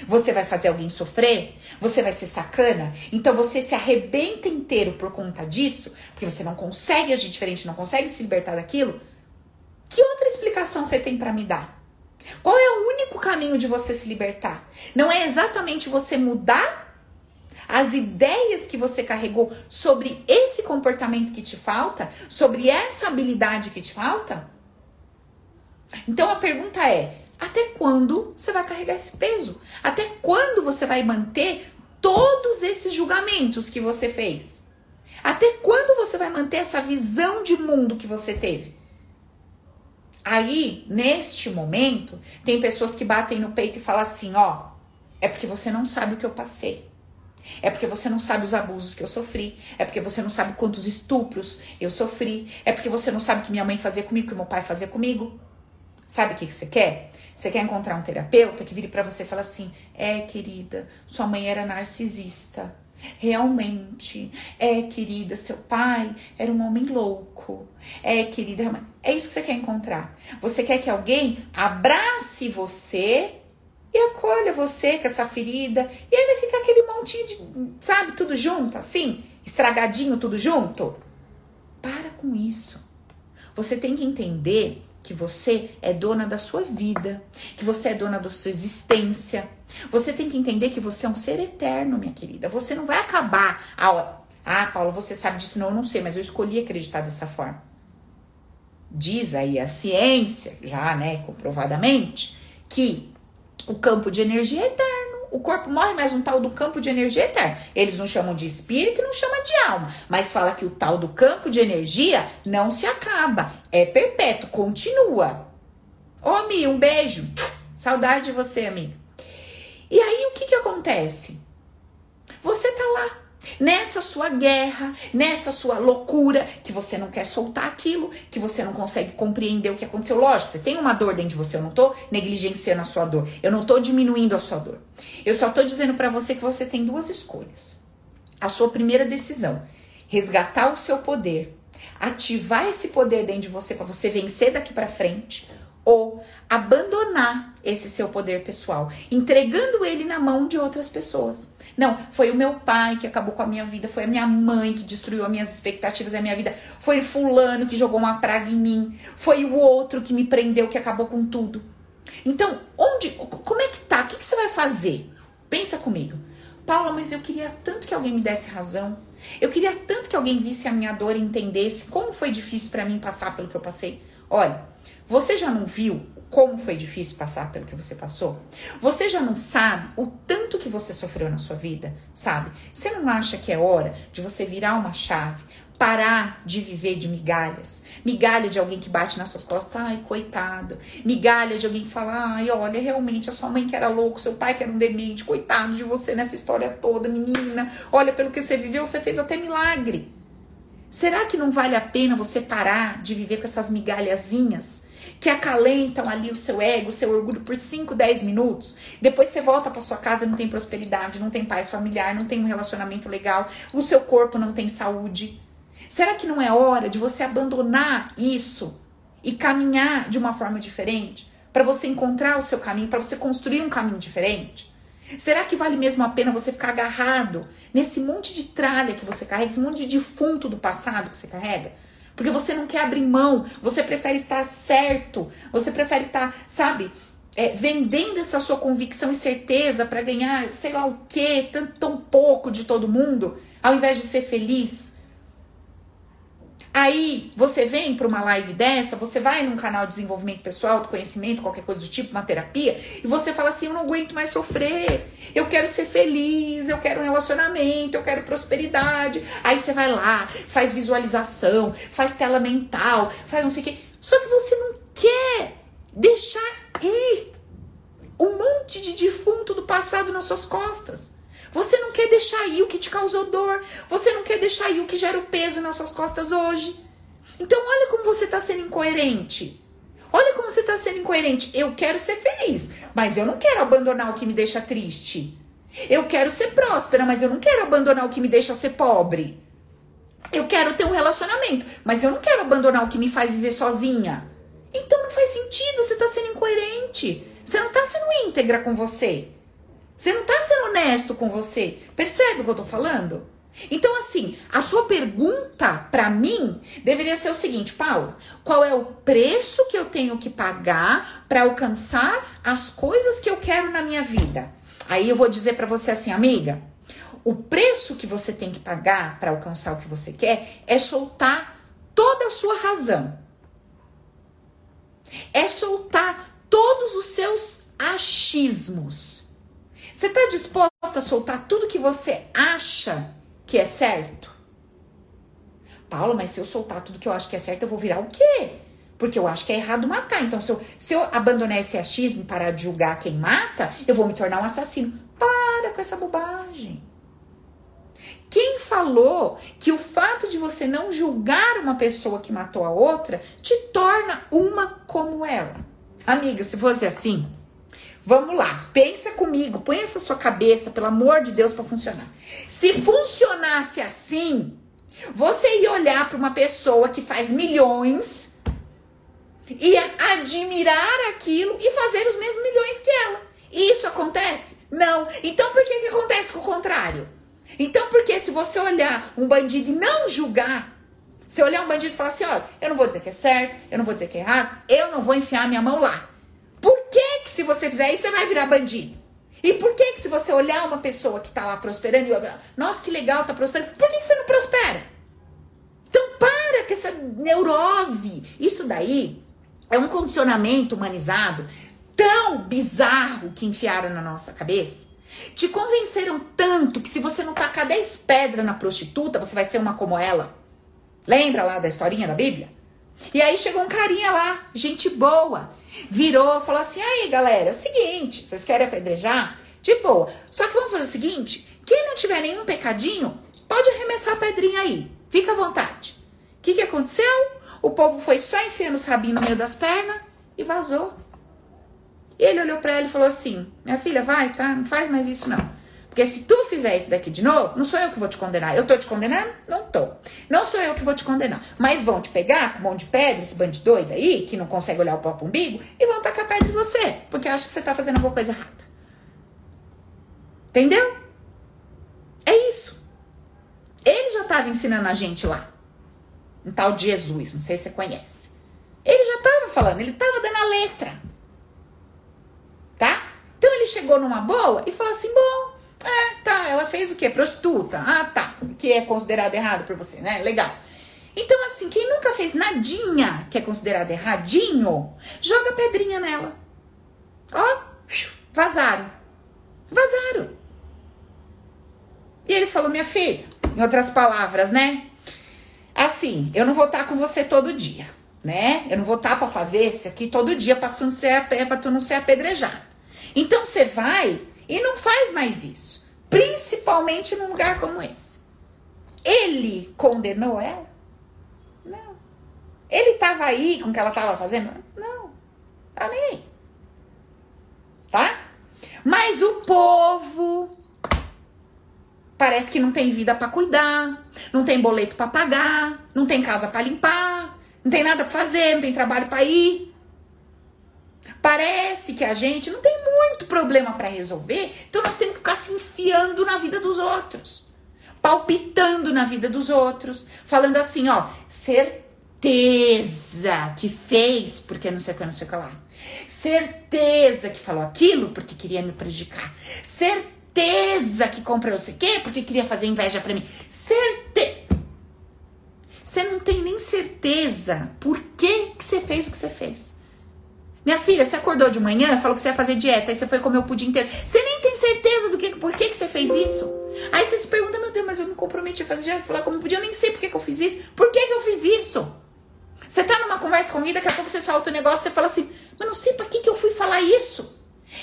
Você vai fazer alguém sofrer? Você vai ser sacana? Então você se arrebenta inteiro por conta disso, porque você não consegue agir diferente, não consegue se libertar daquilo. Que outra explicação você tem para me dar? Qual é o único caminho de você se libertar? Não é exatamente você mudar as ideias que você carregou sobre esse comportamento que te falta, sobre essa habilidade que te falta? Então a pergunta é: até quando você vai carregar esse peso? Até quando você vai manter todos esses julgamentos que você fez? Até quando você vai manter essa visão de mundo que você teve? Aí, neste momento, tem pessoas que batem no peito e falam assim: ó, é porque você não sabe o que eu passei. É porque você não sabe os abusos que eu sofri. É porque você não sabe quantos estupros eu sofri. É porque você não sabe o que minha mãe fazia comigo, que meu pai fazia comigo. Sabe o que, que você quer? Você quer encontrar um terapeuta que vire para você e fala assim: "É, querida, sua mãe era narcisista. Realmente. É, querida, seu pai era um homem louco. É, querida, é isso que você quer encontrar. Você quer que alguém abrace você e acolha você com essa ferida. E aí vai ficar aquele montinho de, sabe, tudo junto, assim, estragadinho tudo junto. Para com isso. Você tem que entender que você é dona da sua vida, que você é dona da sua existência. Você tem que entender que você é um ser eterno, minha querida. Você não vai acabar. Ah, ah Paula, você sabe disso? Não, eu não sei, mas eu escolhi acreditar dessa forma. Diz aí a ciência, já, né, comprovadamente, que o campo de energia é eterno o corpo morre, mas um tal do campo de energia é eterno. Eles não chamam de espírito não chamam de alma, mas fala que o tal do campo de energia não se acaba, é perpétuo, continua. Ô, Mi, um beijo. Saudade de você, amiga. E aí, o que que acontece? Você tá lá Nessa sua guerra, nessa sua loucura, que você não quer soltar aquilo, que você não consegue compreender o que aconteceu. Lógico, você tem uma dor dentro de você, eu não tô negligenciando a sua dor, eu não tô diminuindo a sua dor. Eu só tô dizendo para você que você tem duas escolhas. A sua primeira decisão, resgatar o seu poder, ativar esse poder dentro de você para você vencer daqui para frente, ou abandonar esse seu poder pessoal, entregando ele na mão de outras pessoas. Não, foi o meu pai que acabou com a minha vida, foi a minha mãe que destruiu as minhas expectativas da minha vida, foi fulano que jogou uma praga em mim, foi o outro que me prendeu, que acabou com tudo. Então, onde, como é que tá? O que, que você vai fazer? Pensa comigo. Paula, mas eu queria tanto que alguém me desse razão. Eu queria tanto que alguém visse a minha dor e entendesse como foi difícil para mim passar pelo que eu passei. Olha, você já não viu como foi difícil passar pelo que você passou? Você já não sabe o tanto que você sofreu na sua vida, sabe? Você não acha que é hora de você virar uma chave, parar de viver de migalhas? Migalha de alguém que bate nas suas costas, ai, coitado. Migalha de alguém que fala, ai, olha, realmente a sua mãe que era louco, seu pai que era um demente, coitado de você nessa história toda, menina. Olha, pelo que você viveu, você fez até milagre. Será que não vale a pena você parar de viver com essas migalhazinhas? Que acalentam ali o seu ego, o seu orgulho por 5, 10 minutos. Depois você volta para sua casa, não tem prosperidade, não tem paz familiar, não tem um relacionamento legal, o seu corpo não tem saúde. Será que não é hora de você abandonar isso e caminhar de uma forma diferente? Para você encontrar o seu caminho, para você construir um caminho diferente? Será que vale mesmo a pena você ficar agarrado nesse monte de tralha que você carrega, esse monte de defunto do passado que você carrega? Porque você não quer abrir mão, você prefere estar certo, você prefere estar, sabe, é, vendendo essa sua convicção e certeza para ganhar sei lá o que, tão, tão pouco de todo mundo, ao invés de ser feliz. Aí você vem para uma live dessa, você vai num canal de desenvolvimento pessoal, de conhecimento, qualquer coisa do tipo, uma terapia, e você fala assim: eu não aguento mais sofrer, eu quero ser feliz, eu quero um relacionamento, eu quero prosperidade. Aí você vai lá, faz visualização, faz tela mental, faz não sei o quê. Só que você não quer deixar ir um monte de defunto do passado nas suas costas. Você não quer deixar aí o que te causou dor. Você não quer deixar aí o que gera o peso nas suas costas hoje. Então, olha como você está sendo incoerente. Olha como você está sendo incoerente. Eu quero ser feliz, mas eu não quero abandonar o que me deixa triste. Eu quero ser próspera, mas eu não quero abandonar o que me deixa ser pobre. Eu quero ter um relacionamento, mas eu não quero abandonar o que me faz viver sozinha. Então não faz sentido, você está sendo incoerente. Você não está sendo íntegra com você. Você não está sendo honesto com você. Percebe o que eu estou falando? Então, assim, a sua pergunta para mim deveria ser o seguinte, Paula: qual é o preço que eu tenho que pagar para alcançar as coisas que eu quero na minha vida? Aí eu vou dizer para você assim, amiga, o preço que você tem que pagar para alcançar o que você quer é soltar toda a sua razão. É soltar todos os seus achismos. Você está disposta a soltar tudo que você acha que é certo? Paulo, mas se eu soltar tudo que eu acho que é certo, eu vou virar o quê? Porque eu acho que é errado matar. Então, se eu, se eu abandonar esse achismo parar de julgar quem mata, eu vou me tornar um assassino. Para com essa bobagem. Quem falou que o fato de você não julgar uma pessoa que matou a outra te torna uma como ela? Amiga, se fosse assim, Vamos lá, pensa comigo, põe essa sua cabeça, pelo amor de Deus, para funcionar. Se funcionasse assim, você ia olhar para uma pessoa que faz milhões, ia admirar aquilo e fazer os mesmos milhões que ela. E isso acontece? Não. Então por que, que acontece com o contrário? Então porque se você olhar um bandido e não julgar, se olhar um bandido e falar assim, olha, eu não vou dizer que é certo, eu não vou dizer que é errado, eu não vou enfiar minha mão lá. Que se você fizer isso, você vai virar bandido? E por que que se você olhar uma pessoa que tá lá prosperando e olhar, nossa, que legal, tá prosperando, por que que você não prospera? Então para com essa neurose. Isso daí é um condicionamento humanizado tão bizarro que enfiaram na nossa cabeça. Te convenceram tanto que se você não tacar 10 pedras na prostituta, você vai ser uma como ela. Lembra lá da historinha da Bíblia? E aí chegou um carinha lá, gente boa, virou, falou assim: aí galera, é o seguinte, vocês querem apedrejar? De boa. Só que vamos fazer o seguinte: quem não tiver nenhum pecadinho, pode arremessar a pedrinha aí. Fica à vontade. O que, que aconteceu? O povo foi só enfiando os rabinhos no meio das pernas e vazou. E ele olhou para ela e falou assim: Minha filha, vai, tá? Não faz mais isso não. Porque se tu fizer isso daqui de novo, não sou eu que vou te condenar. Eu tô te condenando? Não tô. Não sou eu que vou te condenar. Mas vão te pegar com um monte de pedra, esse bando de doido aí, que não consegue olhar o próprio umbigo, e vão tacar pedra em você. Porque acha que você tá fazendo alguma coisa errada. Entendeu? É isso. Ele já tava ensinando a gente lá. Um tal de Jesus, não sei se você conhece. Ele já tava falando, ele tava dando a letra. Tá? Então ele chegou numa boa e falou assim: bom, é, tá, ela fez o quê? Prostituta. Ah, tá. Que é considerado errado por você, né? Legal. Então, assim, quem nunca fez nadinha que é considerado erradinho, joga pedrinha nela. Ó, vazaram. Vazaram. E ele falou, minha filha, em outras palavras, né? Assim, eu não vou estar com você todo dia, né? Eu não vou estar para fazer isso aqui todo dia para tu, não ser, pra não ser apedrejado. Então você vai e não faz mais isso. Principalmente num lugar como esse. Ele condenou ela? Não. Ele estava aí com o que ela estava fazendo? Não. Tá nem aí. Tá? Mas o povo parece que não tem vida para cuidar, não tem boleto para pagar, não tem casa para limpar, não tem nada para fazer, não tem trabalho para ir. Parece que a gente não tem muito problema para resolver, então nós temos que ficar se enfiando na vida dos outros, palpitando na vida dos outros, falando assim, ó, certeza que fez porque não sei o que, não sei o que lá. Certeza que falou aquilo porque queria me prejudicar. Certeza que comprou sei o que porque queria fazer inveja para mim. Certeza. Você não tem nem certeza por que você fez o que você fez. Minha filha, você acordou de manhã, falou que você ia fazer dieta, aí você foi comer o pudim inteiro. Você nem tem certeza do que, por que, que você fez isso. Aí você se pergunta, meu Deus, mas eu me comprometi a fazer dieta, falar como pudim, eu nem sei por que, que eu fiz isso. Por que, que eu fiz isso? Você tá numa conversa comigo, daqui a pouco você solta o um negócio, você fala assim, mas não sei pra que, que eu fui falar isso.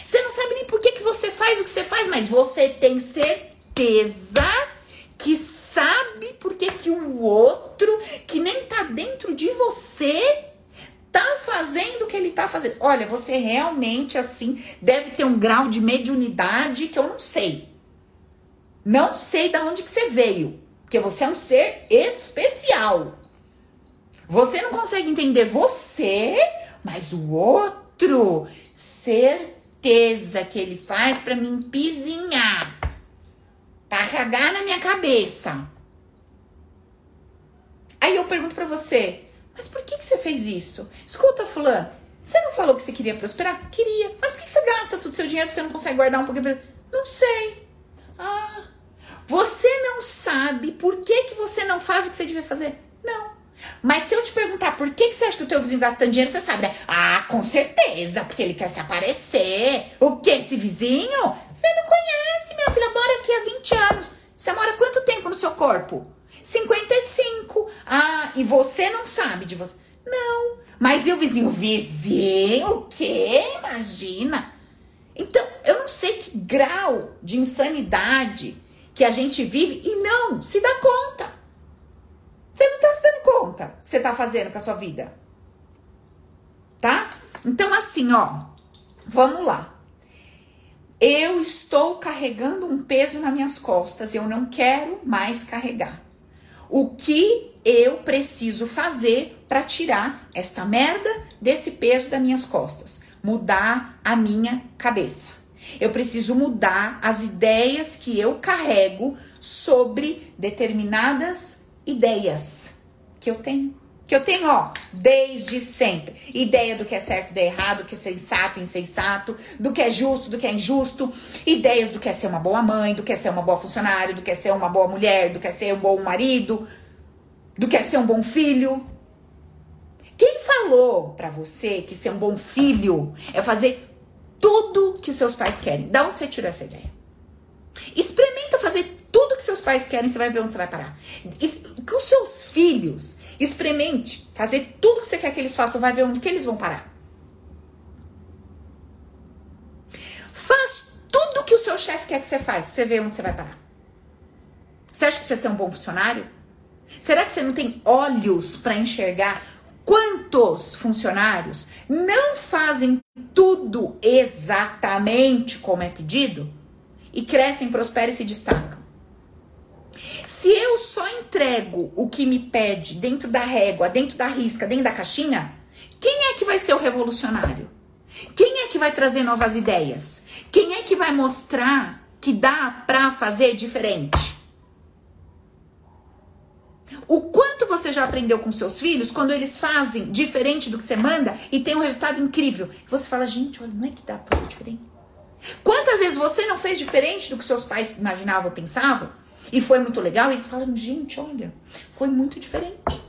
Você não sabe nem por que, que você faz o que você faz, mas você tem certeza que sabe por que, que o outro, que nem tá dentro de você, tá fazendo o que ele tá fazendo. Olha, você realmente, assim, deve ter um grau de mediunidade que eu não sei. Não sei de onde que você veio. Porque você é um ser especial. Você não consegue entender você, mas o outro, certeza que ele faz para me empizinhar. Pra cagar na minha cabeça. Aí eu pergunto para você, mas por que, que você fez isso? Escuta, fulano, você não falou que você queria prosperar? Queria. Mas por que você gasta todo o seu dinheiro porque você não consegue guardar um pouquinho? Não sei. Ah, você não sabe por que, que você não faz o que você devia fazer? Não. Mas se eu te perguntar por que, que você acha que o teu vizinho gasta tanto dinheiro, você sabe, né? Ah, com certeza, porque ele quer se aparecer. O que, esse vizinho? Você não conhece, minha filha, mora aqui há 20 anos. Você mora quanto tempo no seu corpo? 55. Ah, e você não sabe de você. Não. Mas e o vizinho? Vizinho? O quê? Imagina. Então, eu não sei que grau de insanidade que a gente vive e não se dá conta. Você não tá se dando conta que você tá fazendo com a sua vida. Tá? Então, assim, ó, vamos lá. Eu estou carregando um peso nas minhas costas, eu não quero mais carregar. O que eu preciso fazer para tirar esta merda desse peso das minhas costas? Mudar a minha cabeça. Eu preciso mudar as ideias que eu carrego sobre determinadas ideias que eu tenho. Que eu tenho, ó, desde sempre. Ideia do que é certo, do que é errado, do que é sensato, insensato, do que é justo, do que é injusto. Ideias do que é ser uma boa mãe, do que é ser uma boa funcionária, do que é ser uma boa mulher, do que é ser um bom marido, do que é ser um bom filho. Quem falou para você que ser um bom filho é fazer tudo que seus pais querem? Da onde você tirou essa ideia? Experimenta fazer tudo que seus pais querem, você vai ver onde você vai parar. Que os seus filhos experimente fazer tudo que você quer que eles façam, vai ver onde que eles vão parar. Faz tudo que o seu chefe quer que você faça, você vê onde você vai parar. Você acha que você é um bom funcionário? Será que você não tem olhos para enxergar quantos funcionários não fazem tudo exatamente como é pedido e crescem, prosperam e se destacam? Se eu só entrego o que me pede dentro da régua, dentro da risca, dentro da caixinha, quem é que vai ser o revolucionário? Quem é que vai trazer novas ideias? Quem é que vai mostrar que dá para fazer diferente? O quanto você já aprendeu com seus filhos quando eles fazem diferente do que você manda e tem um resultado incrível? Você fala, gente, olha, não é que dá pra fazer diferente? Quantas vezes você não fez diferente do que seus pais imaginavam, pensavam? E foi muito legal. E eles falam, gente, olha, foi muito diferente.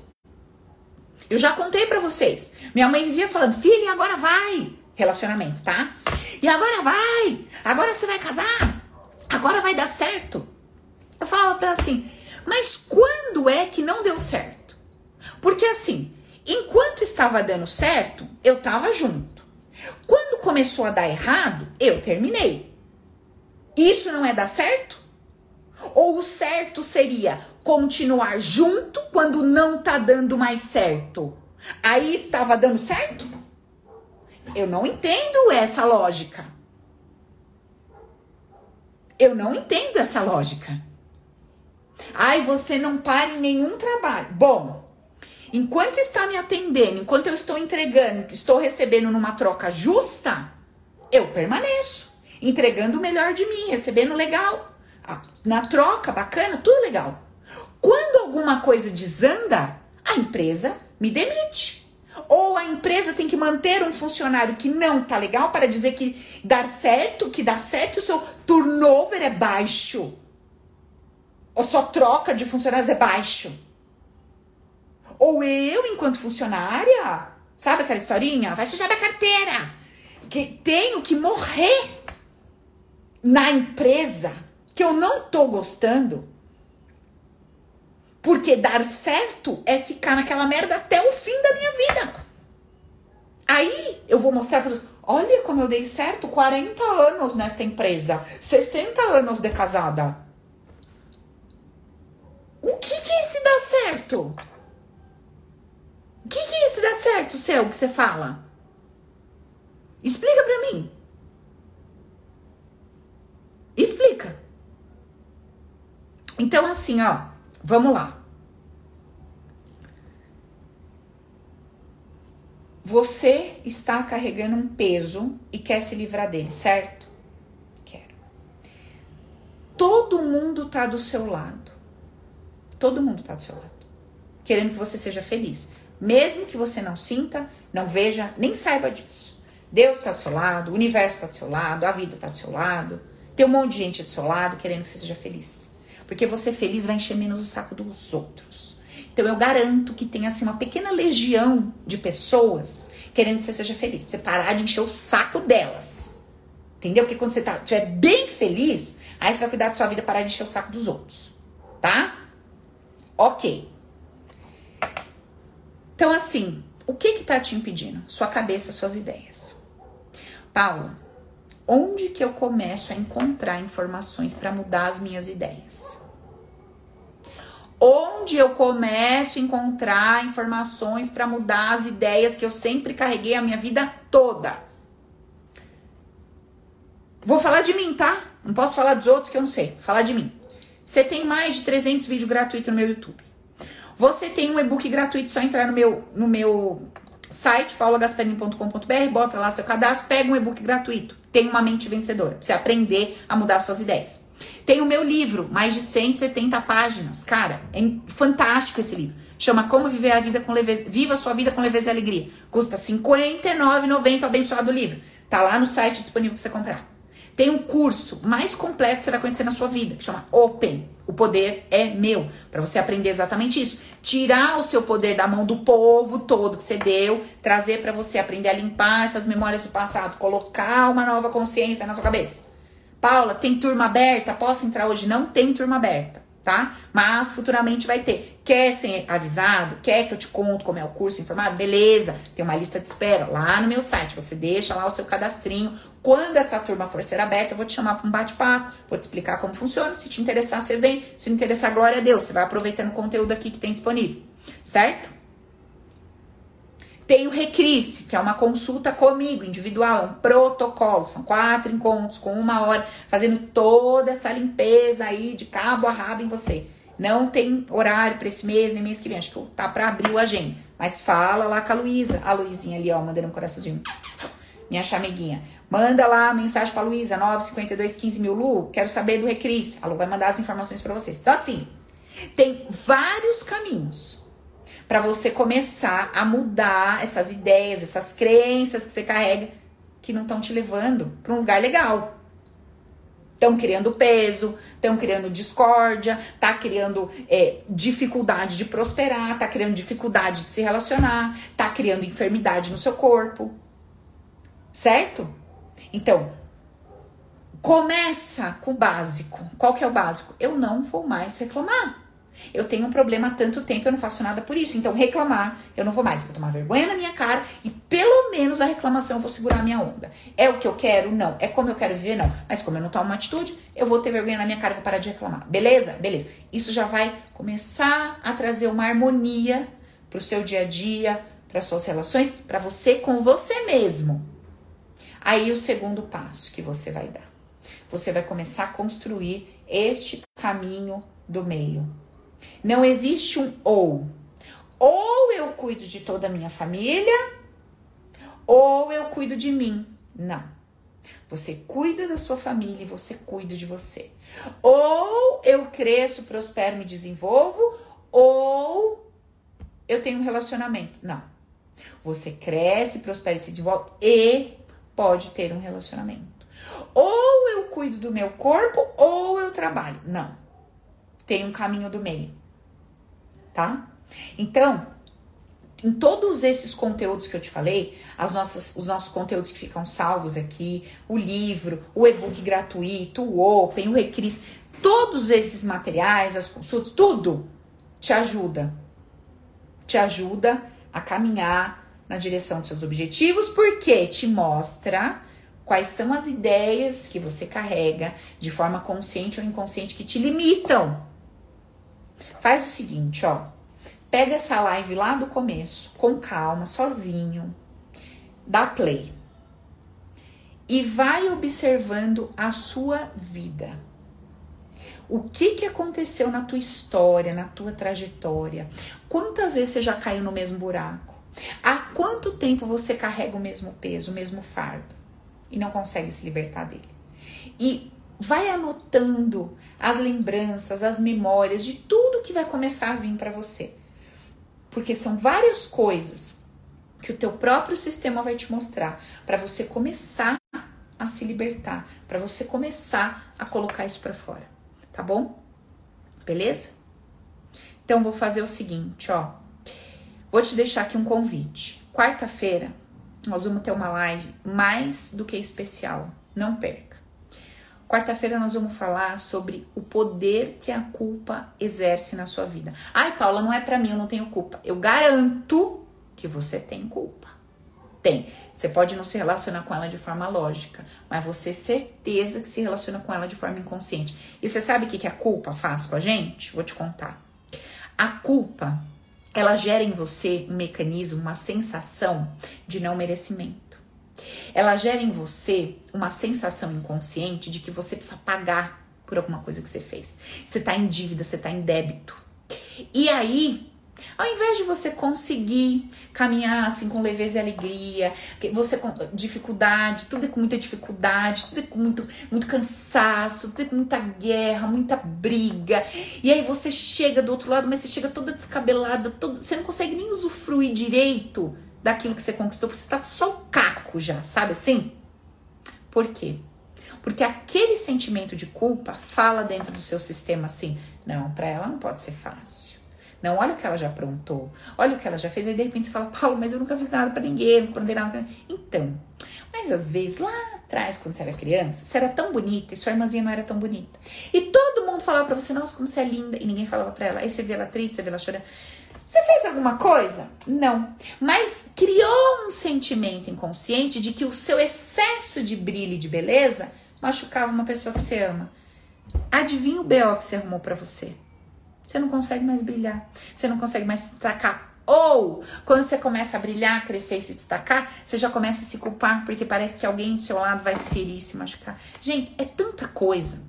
Eu já contei para vocês. Minha mãe vivia falando, filha, agora vai. Relacionamento, tá? E agora vai. Agora você vai casar. Agora vai dar certo. Eu falava pra ela assim, mas quando é que não deu certo? Porque assim, enquanto estava dando certo, eu tava junto. Quando começou a dar errado, eu terminei. Isso não é dar certo? Ou o certo seria continuar junto quando não tá dando mais certo? Aí estava dando certo? Eu não entendo essa lógica. Eu não entendo essa lógica. Ai, você não para em nenhum trabalho. Bom, enquanto está me atendendo, enquanto eu estou entregando, estou recebendo numa troca justa, eu permaneço, entregando o melhor de mim, recebendo legal na troca, bacana, tudo legal. Quando alguma coisa desanda, a empresa me demite. Ou a empresa tem que manter um funcionário que não tá legal para dizer que dar certo, que dá certo o seu turnover é baixo. Ou sua troca de funcionários é baixo. Ou eu, enquanto funcionária, sabe aquela historinha? Vai sujar minha carteira. Que tenho que morrer na empresa que eu não tô gostando. Porque dar certo é ficar naquela merda até o fim da minha vida. Aí eu vou mostrar para vocês, olha como eu dei certo, 40 anos nesta empresa, 60 anos de casada. O que que é esse dá certo? O que que é esse dá certo, seu, que você fala? Explica para mim. Explica. Então, assim, ó, vamos lá. Você está carregando um peso e quer se livrar dele, certo? Quero. Todo mundo tá do seu lado. Todo mundo tá do seu lado. Querendo que você seja feliz. Mesmo que você não sinta, não veja, nem saiba disso. Deus está do seu lado, o universo está do seu lado, a vida está do seu lado. Tem um monte de gente do seu lado querendo que você seja feliz. Porque você feliz vai encher menos o saco dos outros. Então eu garanto que tem assim uma pequena legião de pessoas querendo que você seja feliz. Você parar de encher o saco delas. Entendeu? Porque quando você tá, estiver bem feliz, aí você vai cuidar da sua vida parar de encher o saco dos outros. Tá? Ok. Então, assim, o que que tá te impedindo? Sua cabeça, suas ideias. Paula, onde que eu começo a encontrar informações para mudar as minhas ideias? Onde eu começo a encontrar informações para mudar as ideias que eu sempre carreguei a minha vida toda? Vou falar de mim, tá? Não posso falar dos outros que eu não sei. Falar de mim. Você tem mais de 300 vídeos gratuitos no meu YouTube. Você tem um e-book gratuito, só entrar no meu, no meu site paulagasperini.com.br, bota lá seu cadastro, pega um e-book gratuito. Tem uma mente vencedora, você aprender a mudar suas ideias. Tem o meu livro, mais de 170 páginas. Cara, é fantástico esse livro. Chama Como Viver a Vida com Leveza. Viva a sua vida com leveza e alegria. Custa R$ 59,90 abençoado livro. Tá lá no site disponível para você comprar. Tem um curso mais completo que você vai conhecer na sua vida, que chama Open. O poder é meu. Para você aprender exatamente isso. Tirar o seu poder da mão do povo todo que você deu, trazer para você aprender a limpar essas memórias do passado, colocar uma nova consciência na sua cabeça. Paula, tem turma aberta? Posso entrar hoje? Não tem turma aberta tá? Mas futuramente vai ter. Quer ser avisado? Quer que eu te conte como é o curso informado? Beleza, tem uma lista de espera lá no meu site. Você deixa lá o seu cadastrinho. Quando essa turma for ser aberta, eu vou te chamar para um bate-papo, vou te explicar como funciona. Se te interessar, você vem. Se não interessar, glória a Deus. Você vai aproveitando o conteúdo aqui que tem disponível, certo? Tem o Recrisse, que é uma consulta comigo, individual, um protocolo. São quatro encontros com uma hora, fazendo toda essa limpeza aí de cabo a rabo em você. Não tem horário para esse mês, nem mês que vem. Acho que tá para abrir o agenda. Mas fala lá com a Luísa. A Luizinha ali, ó, mandando um coraçãozinho. Minha chameguinha. Manda lá mensagem pra Luísa, 95215 mil Lu. Quero saber do Recris. A Lu vai mandar as informações para vocês. Então, assim, tem vários caminhos para você começar a mudar essas ideias, essas crenças que você carrega que não estão te levando para um lugar legal. Estão criando peso, estão criando discórdia, tá criando é, dificuldade de prosperar, tá criando dificuldade de se relacionar, tá criando enfermidade no seu corpo. Certo? Então, começa com o básico. Qual que é o básico? Eu não vou mais reclamar. Eu tenho um problema há tanto tempo, eu não faço nada por isso. Então, reclamar, eu não vou mais. vou tomar vergonha na minha cara e pelo menos a reclamação eu vou segurar a minha onda. É o que eu quero? Não. É como eu quero viver? Não. Mas como eu não tomo uma atitude, eu vou ter vergonha na minha cara e vou parar de reclamar. Beleza? Beleza. Isso já vai começar a trazer uma harmonia pro seu dia a dia, para suas relações, para você com você mesmo. Aí o segundo passo que você vai dar. Você vai começar a construir este caminho do meio não existe um ou. Ou eu cuido de toda a minha família, ou eu cuido de mim. Não. Você cuida da sua família e você cuida de você. Ou eu cresço, prospero, me desenvolvo, ou eu tenho um relacionamento. Não. Você cresce, prospera e se desenvolve e pode ter um relacionamento. Ou eu cuido do meu corpo ou eu trabalho. Não. Tem um caminho do meio. Tá? Então, em todos esses conteúdos que eu te falei, as nossas, os nossos conteúdos que ficam salvos aqui, o livro, o e-book gratuito, o Open, o Recris, todos esses materiais, as consultas, tudo te ajuda. Te ajuda a caminhar na direção dos seus objetivos, porque te mostra quais são as ideias que você carrega de forma consciente ou inconsciente que te limitam. Faz o seguinte, ó. Pega essa live lá do começo, com calma, sozinho. Dá play. E vai observando a sua vida. O que, que aconteceu na tua história, na tua trajetória? Quantas vezes você já caiu no mesmo buraco? Há quanto tempo você carrega o mesmo peso, o mesmo fardo e não consegue se libertar dele? E vai anotando as lembranças, as memórias de tudo que vai começar a vir para você. Porque são várias coisas que o teu próprio sistema vai te mostrar para você começar a se libertar, para você começar a colocar isso para fora, tá bom? Beleza? Então vou fazer o seguinte, ó. Vou te deixar aqui um convite. Quarta-feira nós vamos ter uma live mais do que especial. Não perca. Quarta-feira nós vamos falar sobre o poder que a culpa exerce na sua vida. Ai, Paula, não é para mim, eu não tenho culpa. Eu garanto que você tem culpa. Tem. Você pode não se relacionar com ela de forma lógica, mas você certeza que se relaciona com ela de forma inconsciente. E você sabe o que, que a culpa faz com a gente? Vou te contar. A culpa, ela gera em você um mecanismo, uma sensação de não merecimento ela gera em você uma sensação inconsciente de que você precisa pagar por alguma coisa que você fez. Você tá em dívida, você tá em débito. E aí, ao invés de você conseguir caminhar assim com leveza e alegria, você com dificuldade, tudo é com muita dificuldade, tudo é com muito, muito cansaço, tudo é com muita guerra, muita briga. E aí você chega do outro lado, mas você chega toda descabelada, toda, você não consegue nem usufruir direito daquilo que você conquistou, porque você tá só o caco já, sabe assim? Por quê? Porque aquele sentimento de culpa fala dentro do seu sistema assim: não, para ela não pode ser fácil. Não, olha o que ela já aprontou, olha o que ela já fez. Aí de repente você fala, Paulo, mas eu nunca fiz nada para ninguém, não aprontei nada pra ninguém. Então, mas às vezes lá atrás, quando você era criança, você era tão bonita e sua irmãzinha não era tão bonita. E todo mundo falava pra você, nossa, como você é linda, e ninguém falava pra ela. Aí você vê ela triste, você vê ela chorando. Você fez alguma coisa? Não. Mas criou um sentimento inconsciente de que o seu excesso de brilho e de beleza machucava uma pessoa que você ama. Adivinha o BO que você arrumou para você? Você não consegue mais brilhar. Você não consegue mais se destacar. Ou, quando você começa a brilhar, crescer e se destacar, você já começa a se culpar porque parece que alguém do seu lado vai se ferir se machucar. Gente, é tanta coisa.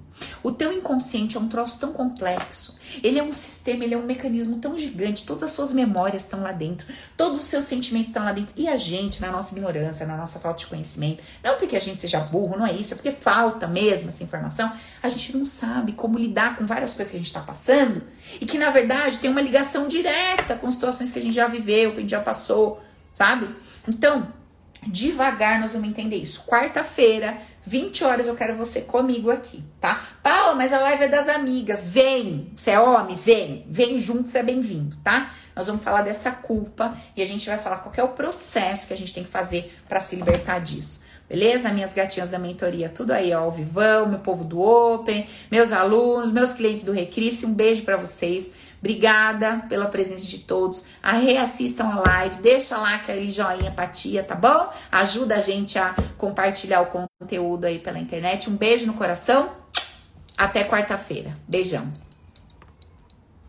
O teu inconsciente é um troço tão complexo. Ele é um sistema, ele é um mecanismo tão gigante. Todas as suas memórias estão lá dentro, todos os seus sentimentos estão lá dentro. E a gente, na nossa ignorância, na nossa falta de conhecimento, não porque a gente seja burro, não é isso, é porque falta mesmo essa informação, a gente não sabe como lidar com várias coisas que a gente está passando e que na verdade tem uma ligação direta com situações que a gente já viveu, que a gente já passou, sabe? Então, Devagar nós vamos entender isso. Quarta-feira, 20 horas, eu quero você comigo aqui, tá? Paula, mas a live é das amigas. Vem! Você é homem? Vem! Vem junto, você é bem-vindo, tá? Nós vamos falar dessa culpa e a gente vai falar qual é o processo que a gente tem que fazer para se libertar disso. Beleza? Minhas gatinhas da mentoria, tudo aí, ó, ao vivão, meu povo do Open, meus alunos, meus clientes do Recrisse, um beijo para vocês. Obrigada pela presença de todos. A reassistam a live, deixa lá aquele joinha, empatia, tá bom? Ajuda a gente a compartilhar o conteúdo aí pela internet. Um beijo no coração. Até quarta-feira. Beijão.